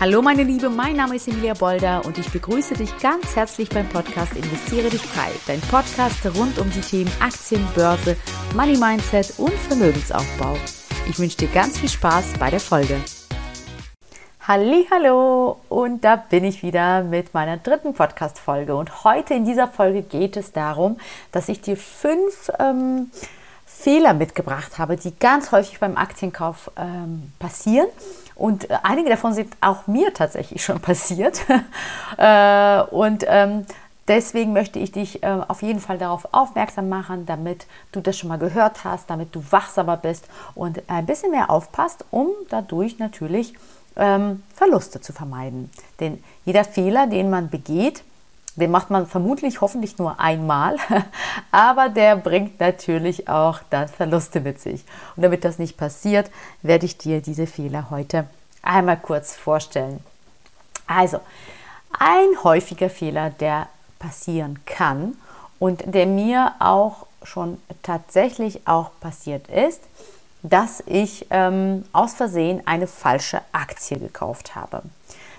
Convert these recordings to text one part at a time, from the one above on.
Hallo meine Liebe, mein Name ist Emilia Bolder und ich begrüße dich ganz herzlich beim Podcast Investiere dich frei, dein Podcast rund um die Themen Aktien, Börse, Money Mindset und Vermögensaufbau. Ich wünsche dir ganz viel Spaß bei der Folge. Hallo und da bin ich wieder mit meiner dritten Podcast Folge und heute in dieser Folge geht es darum, dass ich dir fünf ähm, Fehler mitgebracht habe, die ganz häufig beim Aktienkauf ähm, passieren und äh, einige davon sind auch mir tatsächlich schon passiert. äh, und ähm, deswegen möchte ich dich äh, auf jeden Fall darauf aufmerksam machen, damit du das schon mal gehört hast, damit du wachsamer bist und ein bisschen mehr aufpasst, um dadurch natürlich ähm, Verluste zu vermeiden. Denn jeder Fehler, den man begeht, den macht man vermutlich hoffentlich nur einmal, aber der bringt natürlich auch dann Verluste mit sich. Und damit das nicht passiert, werde ich dir diese Fehler heute einmal kurz vorstellen. Also, ein häufiger Fehler, der passieren kann und der mir auch schon tatsächlich auch passiert ist, dass ich ähm, aus Versehen eine falsche Aktie gekauft habe.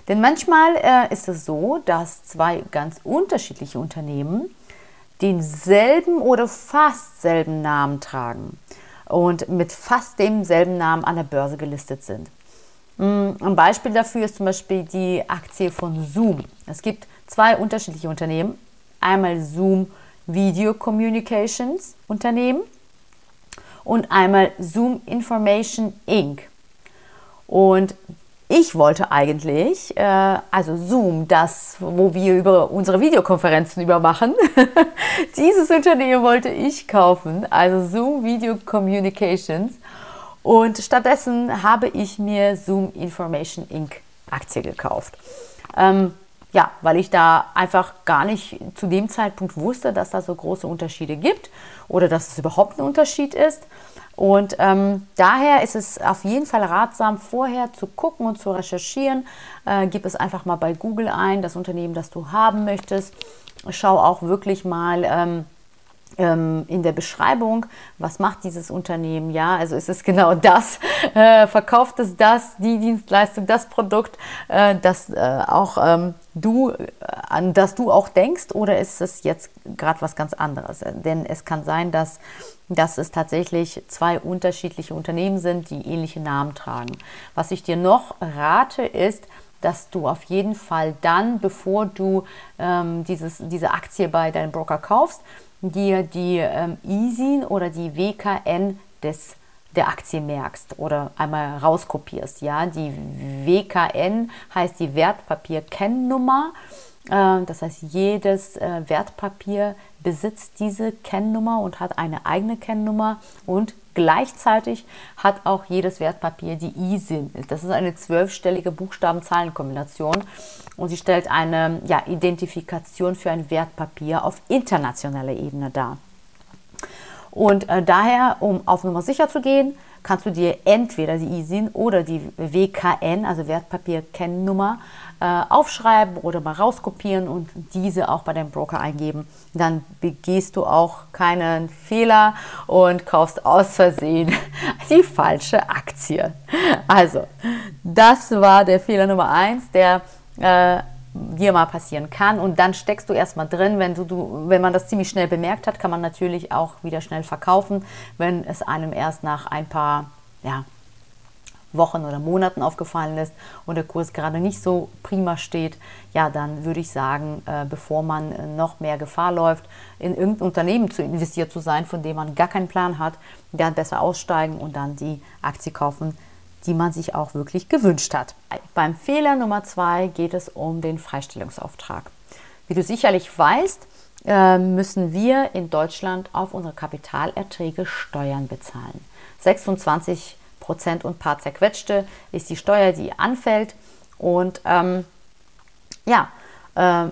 Denn manchmal äh, ist es so, dass zwei ganz unterschiedliche Unternehmen denselben oder fast selben Namen tragen und mit fast demselben Namen an der Börse gelistet sind. Mm, ein Beispiel dafür ist zum Beispiel die Aktie von Zoom. Es gibt zwei unterschiedliche Unternehmen. Einmal Zoom Video Communications Unternehmen und einmal Zoom Information Inc. Und ich wollte eigentlich, äh, also Zoom, das, wo wir über unsere Videokonferenzen übermachen, dieses Unternehmen wollte ich kaufen, also Zoom Video Communications. Und stattdessen habe ich mir Zoom Information Inc. Aktie gekauft. Ähm, ja, weil ich da einfach gar nicht zu dem Zeitpunkt wusste, dass da so große Unterschiede gibt oder dass es überhaupt ein Unterschied ist. Und ähm, daher ist es auf jeden Fall ratsam, vorher zu gucken und zu recherchieren. Äh, gib es einfach mal bei Google ein, das Unternehmen, das du haben möchtest. Schau auch wirklich mal. Ähm, ähm, in der Beschreibung, was macht dieses Unternehmen, ja, also ist es genau das, äh, verkauft es das, die Dienstleistung, das Produkt, äh, das äh, auch ähm, du, äh, an das du auch denkst, oder ist es jetzt gerade was ganz anderes? Denn es kann sein, dass, dass es tatsächlich zwei unterschiedliche Unternehmen sind, die ähnliche Namen tragen. Was ich dir noch rate, ist, dass du auf jeden Fall dann, bevor du ähm, dieses, diese Aktie bei deinem Broker kaufst, dir die ähm, ISIN oder die WKN des der Aktie merkst oder einmal rauskopierst. Ja, die WKN heißt die Wertpapier-Kennnummer. Äh, das heißt, jedes äh, Wertpapier besitzt diese Kennnummer und hat eine eigene Kennnummer und gleichzeitig hat auch jedes Wertpapier die ISIN. Das ist eine zwölfstellige Buchstaben-Zahlen-Kombination und sie stellt eine ja, Identifikation für ein Wertpapier auf internationaler Ebene dar. Und äh, daher, um auf Nummer sicher zu gehen, kannst du dir entweder die ISIN oder die WKN, also Wertpapier-Kennnummer, aufschreiben oder mal rauskopieren und diese auch bei deinem Broker eingeben. Dann begehst du auch keinen Fehler und kaufst aus Versehen die falsche Aktie. Also, das war der Fehler Nummer eins, der äh, dir mal passieren kann. Und dann steckst du erstmal drin. Wenn, du, du, wenn man das ziemlich schnell bemerkt hat, kann man natürlich auch wieder schnell verkaufen, wenn es einem erst nach ein paar ja, Wochen oder Monaten aufgefallen ist und der Kurs gerade nicht so prima steht, ja, dann würde ich sagen, äh, bevor man äh, noch mehr Gefahr läuft, in irgendein Unternehmen zu investiert zu sein, von dem man gar keinen Plan hat, dann besser aussteigen und dann die Aktie kaufen, die man sich auch wirklich gewünscht hat. Beim Fehler Nummer zwei geht es um den Freistellungsauftrag. Wie du sicherlich weißt, äh, müssen wir in Deutschland auf unsere Kapitalerträge Steuern bezahlen. 26 Prozent und paar zerquetschte ist die Steuer, die anfällt. Und ähm, ja, äh,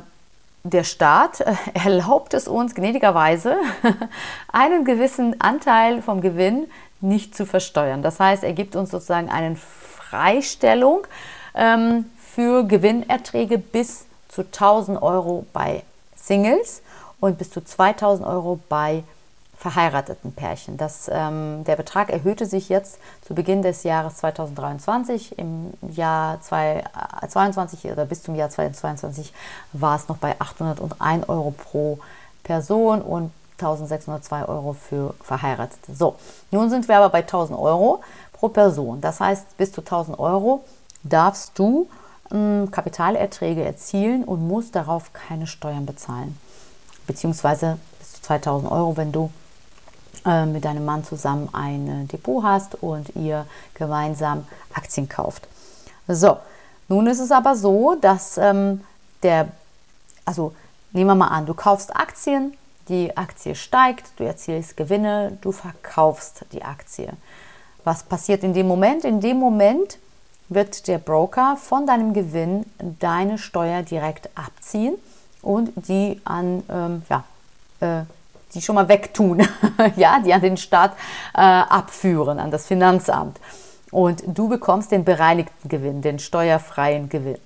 der Staat äh, erlaubt es uns gnädigerweise, einen gewissen Anteil vom Gewinn nicht zu versteuern. Das heißt, er gibt uns sozusagen eine Freistellung ähm, für Gewinnerträge bis zu 1000 Euro bei Singles und bis zu 2000 Euro bei verheirateten Pärchen. Das, ähm, der Betrag erhöhte sich jetzt zu Beginn des Jahres 2023. Im Jahr 2022 oder bis zum Jahr 2022 war es noch bei 801 Euro pro Person und 1602 Euro für Verheiratete. So, nun sind wir aber bei 1000 Euro pro Person. Das heißt, bis zu 1000 Euro darfst du äh, Kapitalerträge erzielen und musst darauf keine Steuern bezahlen. Beziehungsweise bis zu 2000 Euro, wenn du äh, mit deinem Mann zusammen ein Depot hast und ihr gemeinsam Aktien kauft. So, nun ist es aber so, dass ähm, der, also nehmen wir mal an, du kaufst Aktien, die Aktie steigt, du erzielst Gewinne, du verkaufst die Aktie. Was passiert in dem Moment? In dem Moment wird der Broker von deinem Gewinn deine Steuer direkt abziehen und die an ähm, ja, äh, die schon mal wegtun, ja, die an den Staat äh, abführen, an das Finanzamt. Und du bekommst den bereinigten Gewinn, den steuerfreien Gewinn.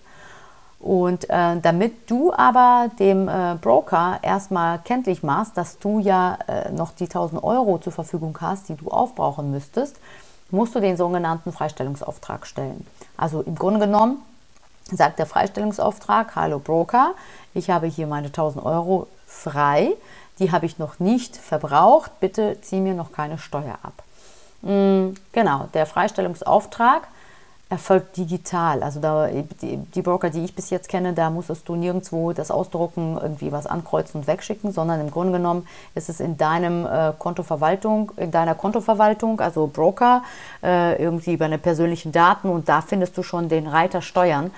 Und äh, damit du aber dem äh, Broker erstmal kenntlich machst, dass du ja äh, noch die 1000 Euro zur Verfügung hast, die du aufbrauchen müsstest, musst du den sogenannten Freistellungsauftrag stellen. Also im Grunde genommen sagt der Freistellungsauftrag, hallo Broker, ich habe hier meine 1000 Euro frei die habe ich noch nicht verbraucht, bitte zieh mir noch keine Steuer ab. Mm, genau, der Freistellungsauftrag erfolgt digital. Also da, die, die, Broker, die ich bis jetzt kenne, da musstest du nirgendwo das ausdrucken, irgendwie was ankreuzen und wegschicken, sondern im Grunde genommen ist es in deinem äh, Kontoverwaltung, in deiner Kontoverwaltung, also Broker, äh, irgendwie bei den persönlichen Daten und da findest du schon den Reiter Steuern.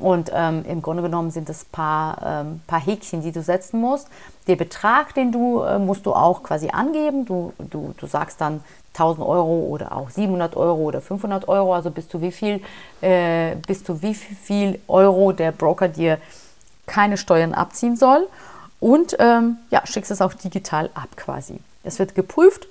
Und ähm, im Grunde genommen sind es ein paar, ähm, paar Häkchen, die du setzen musst. Den Betrag, den du, äh, musst du auch quasi angeben. Du, du, du sagst dann 1000 Euro oder auch 700 Euro oder 500 Euro, also bis zu wie viel, äh, bis zu wie viel Euro der Broker dir keine Steuern abziehen soll. Und ähm, ja, schickst es auch digital ab quasi. Es wird geprüft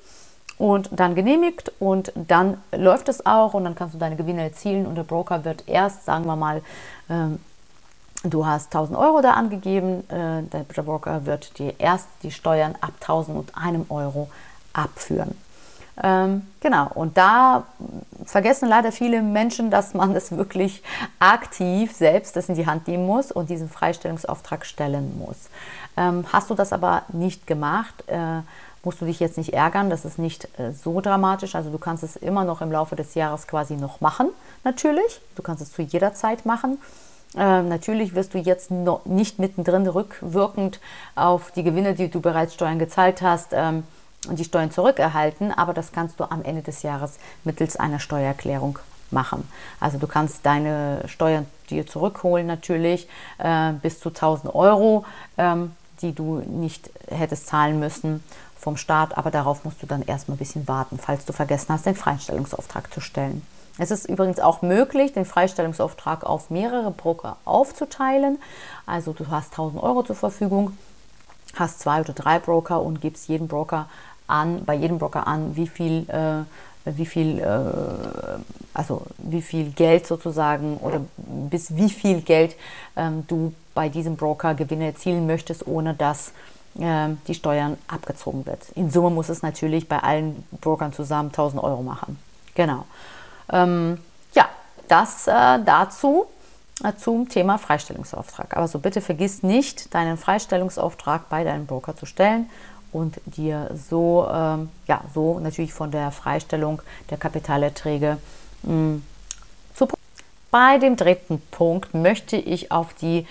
und dann genehmigt und dann läuft es auch und dann kannst du deine Gewinne erzielen und der Broker wird erst, sagen wir mal, ähm, du hast 1000 Euro da angegeben, äh, der Broker wird dir erst die Steuern ab 1001 Euro abführen. Ähm, genau, und da vergessen leider viele Menschen, dass man das wirklich aktiv selbst das in die Hand nehmen muss und diesen Freistellungsauftrag stellen muss. Ähm, hast du das aber nicht gemacht, äh, musst du dich jetzt nicht ärgern, das ist nicht äh, so dramatisch. Also du kannst es immer noch im Laufe des Jahres quasi noch machen, natürlich. Du kannst es zu jeder Zeit machen. Ähm, natürlich wirst du jetzt noch nicht mittendrin rückwirkend auf die Gewinne, die du bereits Steuern gezahlt hast, ähm, die Steuern zurückerhalten, aber das kannst du am Ende des Jahres mittels einer Steuererklärung machen. Also du kannst deine Steuern dir zurückholen natürlich äh, bis zu 1000 Euro, ähm, die du nicht hättest zahlen müssen vom Staat, aber darauf musst du dann erstmal ein bisschen warten, falls du vergessen hast, den Freistellungsauftrag zu stellen. Es ist übrigens auch möglich, den Freistellungsauftrag auf mehrere Broker aufzuteilen. Also du hast 1000 Euro zur Verfügung, hast zwei oder drei Broker und gibst jedem Broker an, bei jedem Broker an, wie viel, äh, wie viel, äh, also wie viel Geld sozusagen oder bis wie viel Geld ähm, du bei diesem Broker Gewinne erzielen möchtest, ohne dass die Steuern abgezogen wird. In Summe muss es natürlich bei allen Brokern zusammen 1000 Euro machen. Genau. Ähm, ja, das äh, dazu äh, zum Thema Freistellungsauftrag. Aber so bitte vergiss nicht, deinen Freistellungsauftrag bei deinem Broker zu stellen und dir so, ähm, ja, so natürlich von der Freistellung der Kapitalerträge mh, hm, zu. Bei dem dritten Punkt möchte ich auf die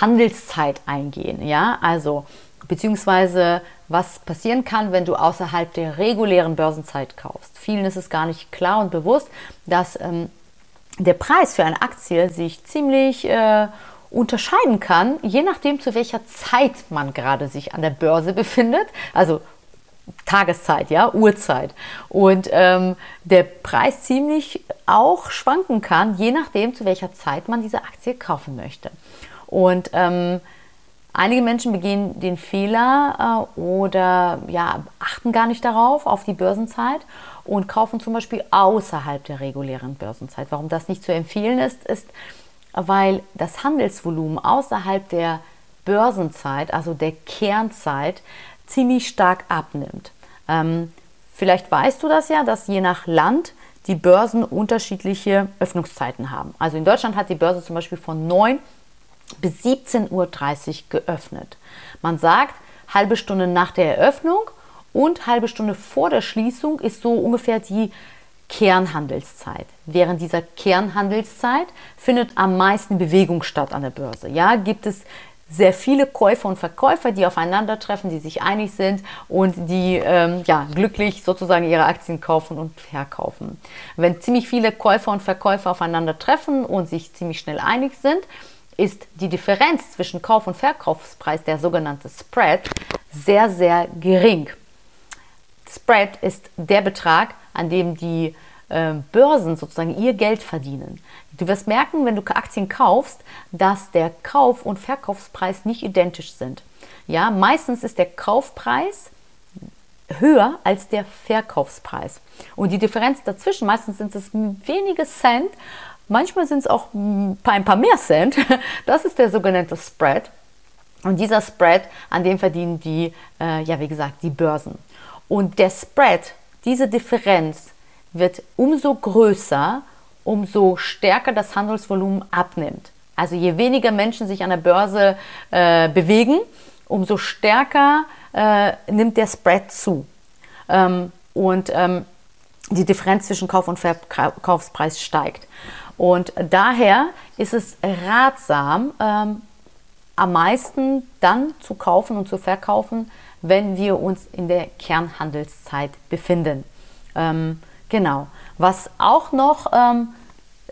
Handelszeit eingehen. Ja, also beziehungsweise was passieren kann, wenn du außerhalb der regulären Börsenzeit kaufst. Vielen ist es gar nicht klar und bewusst, dass ähm, der Preis für eine Aktie sich ziemlich äh, unterscheiden kann, je nachdem, zu welcher Zeit man gerade sich an der Börse befindet. Also Tageszeit, ja, Uhrzeit. Und ähm, der Preis ziemlich auch schwanken kann, je nachdem, zu welcher Zeit man diese Aktie kaufen möchte. Und ähm, Einige Menschen begehen den Fehler äh, oder ja, achten gar nicht darauf, auf die Börsenzeit und kaufen zum Beispiel außerhalb der regulären Börsenzeit. Warum das nicht zu empfehlen ist, ist, weil das Handelsvolumen außerhalb der Börsenzeit, also der Kernzeit, ziemlich stark abnimmt. Ähm, vielleicht weißt du das ja, dass je nach Land die Börsen unterschiedliche Öffnungszeiten haben. Also in Deutschland hat die Börse zum Beispiel von 9 bis 17.30 Uhr geöffnet. Man sagt, halbe Stunde nach der Eröffnung und halbe Stunde vor der Schließung ist so ungefähr die Kernhandelszeit. Während dieser Kernhandelszeit findet am meisten Bewegung statt an der Börse. Ja, gibt es sehr viele Käufer und Verkäufer, die aufeinandertreffen, die sich einig sind und die ähm, ja, glücklich sozusagen ihre Aktien kaufen und verkaufen. Wenn ziemlich viele Käufer und Verkäufer aufeinandertreffen und sich ziemlich schnell einig sind, ist die Differenz zwischen Kauf- und Verkaufspreis, der sogenannte Spread, sehr, sehr gering. Spread ist der Betrag, an dem die äh, Börsen sozusagen ihr Geld verdienen. Du wirst merken, wenn du Aktien kaufst, dass der Kauf- und Verkaufspreis nicht identisch sind. Ja, meistens ist der Kaufpreis höher als der Verkaufspreis. Und die Differenz dazwischen, meistens sind es wenige Cent, manchmal sind es auch ein paar mehr Cent. Das ist der sogenannte Spread. Und dieser Spread, an dem verdienen die, äh, ja, wie gesagt, die Börsen. Und der Spread, diese Differenz, wird umso größer, umso stärker das Handelsvolumen abnimmt. Also je weniger Menschen sich an der Börse äh, bewegen, umso stärker äh, nimmt der Spread zu. Ähm, und ähm, die Differenz zwischen Kauf- und Verkaufspreis steigt. Und daher ist es ratsam, ähm, am meisten dann zu kaufen und zu verkaufen, wenn wir uns in der Kernhandelszeit befinden. Ähm, Genau. Was auch noch ähm,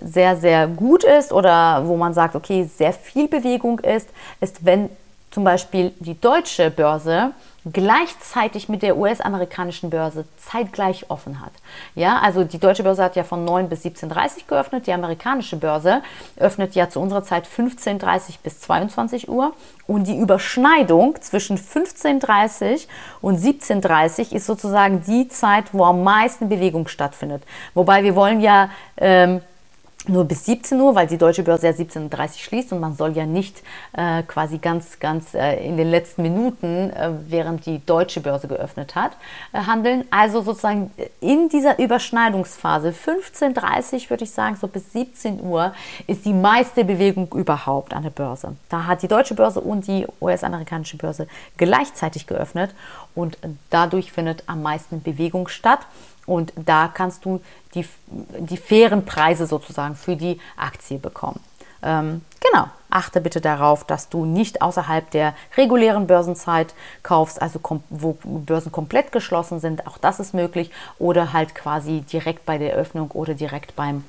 sehr, sehr gut ist oder wo man sagt, okay, sehr viel Bewegung ist, ist, wenn zum Beispiel die deutsche Börse gleichzeitig mit der US-amerikanischen Börse zeitgleich offen hat. Ja, also die deutsche Börse hat ja von 9 bis 17.30 Uhr geöffnet, die amerikanische Börse öffnet ja zu unserer Zeit 15.30 bis 22 Uhr und die Überschneidung zwischen 15.30 und 17.30 ist sozusagen die Zeit, wo am meisten Bewegung stattfindet. Wobei wir wollen ja ähm, nur bis 17 Uhr, weil die deutsche Börse ja 17.30 Uhr schließt und man soll ja nicht äh, quasi ganz, ganz äh, in den letzten Minuten, äh, während die deutsche Börse geöffnet hat, äh, handeln. Also sozusagen in dieser Überschneidungsphase 15.30 Uhr würde ich sagen, so bis 17 Uhr ist die meiste Bewegung überhaupt an der Börse. Da hat die deutsche Börse und die US-amerikanische Börse gleichzeitig geöffnet und dadurch findet am meisten Bewegung statt. Und da kannst du die, die fairen Preise sozusagen für die Aktie bekommen. Ähm, genau, achte bitte darauf, dass du nicht außerhalb der regulären Börsenzeit kaufst, also wo Börsen komplett geschlossen sind, auch das ist möglich, oder halt quasi direkt bei der Eröffnung oder direkt beim,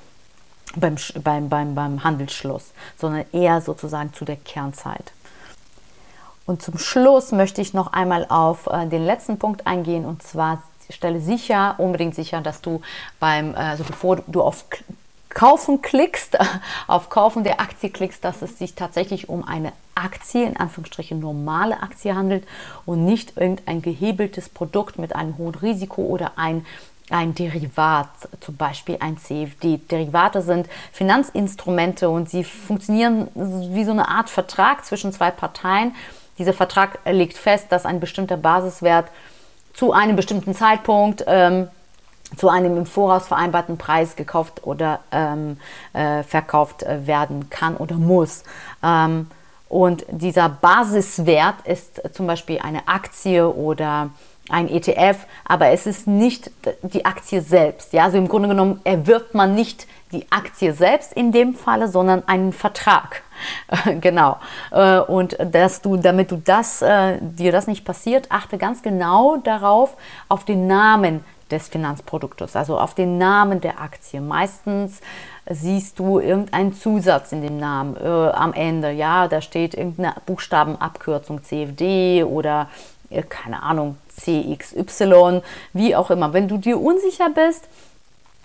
beim, beim, beim, beim Handelsschluss, sondern eher sozusagen zu der Kernzeit. Und zum Schluss möchte ich noch einmal auf äh, den letzten Punkt eingehen, und zwar stelle sicher, unbedingt sicher, dass du beim, also bevor du auf Kaufen klickst, auf Kaufen der Aktie klickst, dass es sich tatsächlich um eine Aktie, in Anführungsstrichen normale Aktie handelt und nicht irgendein gehebeltes Produkt mit einem hohen Risiko oder ein ein Derivat, zum Beispiel ein CFD. Derivate sind Finanzinstrumente und sie funktionieren wie so eine Art Vertrag zwischen zwei Parteien. Dieser Vertrag legt fest, dass ein bestimmter Basiswert zu einem bestimmten Zeitpunkt ähm, zu einem im Voraus vereinbarten Preis gekauft oder ähm, äh, verkauft äh, werden kann oder muss. Ähm, und dieser Basiswert ist zum Beispiel eine Aktie oder ein ETF, aber es ist nicht die Aktie selbst. Ja, also im Grunde genommen erwirbt man nicht die Aktie selbst in dem Falle, sondern einen Vertrag. genau. Äh, und dass du, damit du das, äh, dir das nicht passiert, achte ganz genau darauf, auf den Namen des Finanzproduktes, also auf den Namen der Aktie. Meistens siehst du irgendeinen Zusatz in dem Namen äh, am Ende. Ja, da steht irgendeine Buchstabenabkürzung CFD oder äh, keine Ahnung CXY, wie auch immer. Wenn du dir unsicher bist,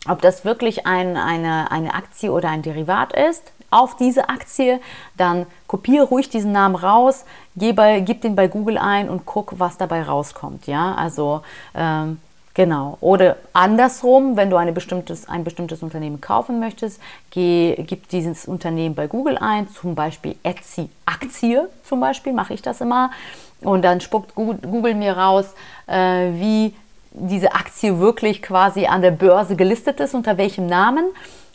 ob das wirklich ein, eine, eine Aktie oder ein Derivat ist, auf diese Aktie, dann kopiere ruhig diesen Namen raus, gib, bei, gib den bei Google ein und guck, was dabei rauskommt. Ja, also ähm, genau. Oder andersrum, wenn du eine bestimmtes, ein bestimmtes Unternehmen kaufen möchtest, geh, gib dieses Unternehmen bei Google ein, zum Beispiel Etsy Aktie, zum Beispiel mache ich das immer. Und dann spuckt Google, Google mir raus, äh, wie diese Aktie wirklich quasi an der Börse gelistet ist, unter welchem Namen.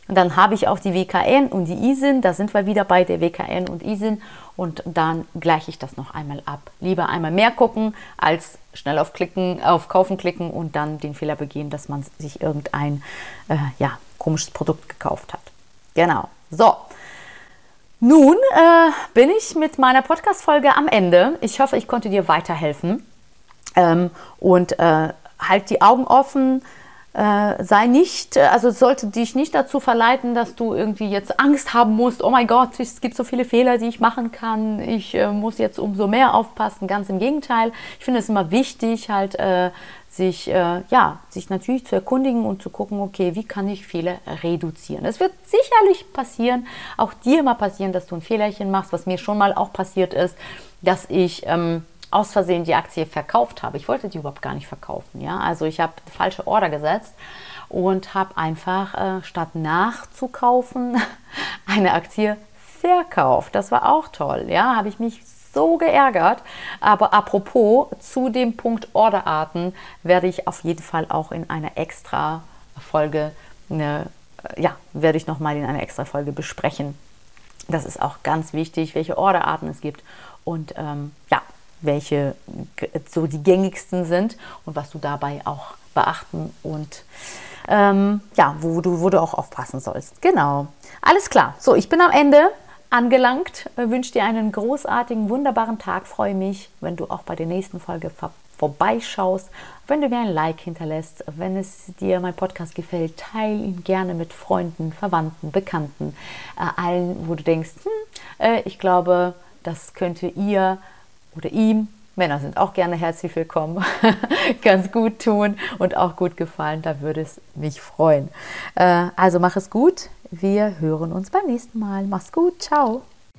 Und dann habe ich auch die WKN und die ISIN, da sind wir wieder bei der WKN und ISIN und dann gleiche ich das noch einmal ab. Lieber einmal mehr gucken, als schnell auf, klicken, auf Kaufen klicken und dann den Fehler begehen, dass man sich irgendein äh, ja, komisches Produkt gekauft hat. Genau. So. Nun äh, bin ich mit meiner Podcast-Folge am Ende. Ich hoffe, ich konnte dir weiterhelfen. Ähm, und äh, halt die Augen offen äh, sei nicht, also sollte dich nicht dazu verleiten, dass du irgendwie jetzt Angst haben musst, oh mein Gott, es gibt so viele Fehler, die ich machen kann, ich äh, muss jetzt umso mehr aufpassen. Ganz im Gegenteil. Ich finde es immer wichtig, halt äh, sich, äh, ja, sich natürlich zu erkundigen und zu gucken, okay, wie kann ich Fehler reduzieren. Es wird sicherlich passieren, auch dir mal passieren, dass du ein Fehlerchen machst, was mir schon mal auch passiert ist, dass ich ähm, aus Versehen die Aktie verkauft habe. Ich wollte die überhaupt gar nicht verkaufen. Ja? Also ich habe falsche Order gesetzt und habe einfach äh, statt nachzukaufen eine Aktie verkauft. Das war auch toll. Ja, habe ich mich so geärgert. Aber apropos zu dem Punkt Orderarten werde ich auf jeden Fall auch in einer extra Folge, eine, ja, werde ich nochmal in einer extra Folge besprechen. Das ist auch ganz wichtig, welche Orderarten es gibt. Und ähm, ja, welche so die gängigsten sind und was du dabei auch beachten und ähm, ja, wo du, wo du auch aufpassen sollst. Genau. Alles klar. So, ich bin am Ende angelangt. Wünsche dir einen großartigen, wunderbaren Tag. Freue mich, wenn du auch bei der nächsten Folge vor vorbeischaust, wenn du mir ein Like hinterlässt, wenn es dir mein Podcast gefällt, teile ihn gerne mit Freunden, Verwandten, Bekannten, äh, allen, wo du denkst, hm, äh, ich glaube, das könnte ihr oder ihm, Männer sind auch gerne herzlich willkommen, ganz gut tun und auch gut gefallen, da würde es mich freuen. Äh, also mach es gut, wir hören uns beim nächsten Mal. Mach's gut, ciao.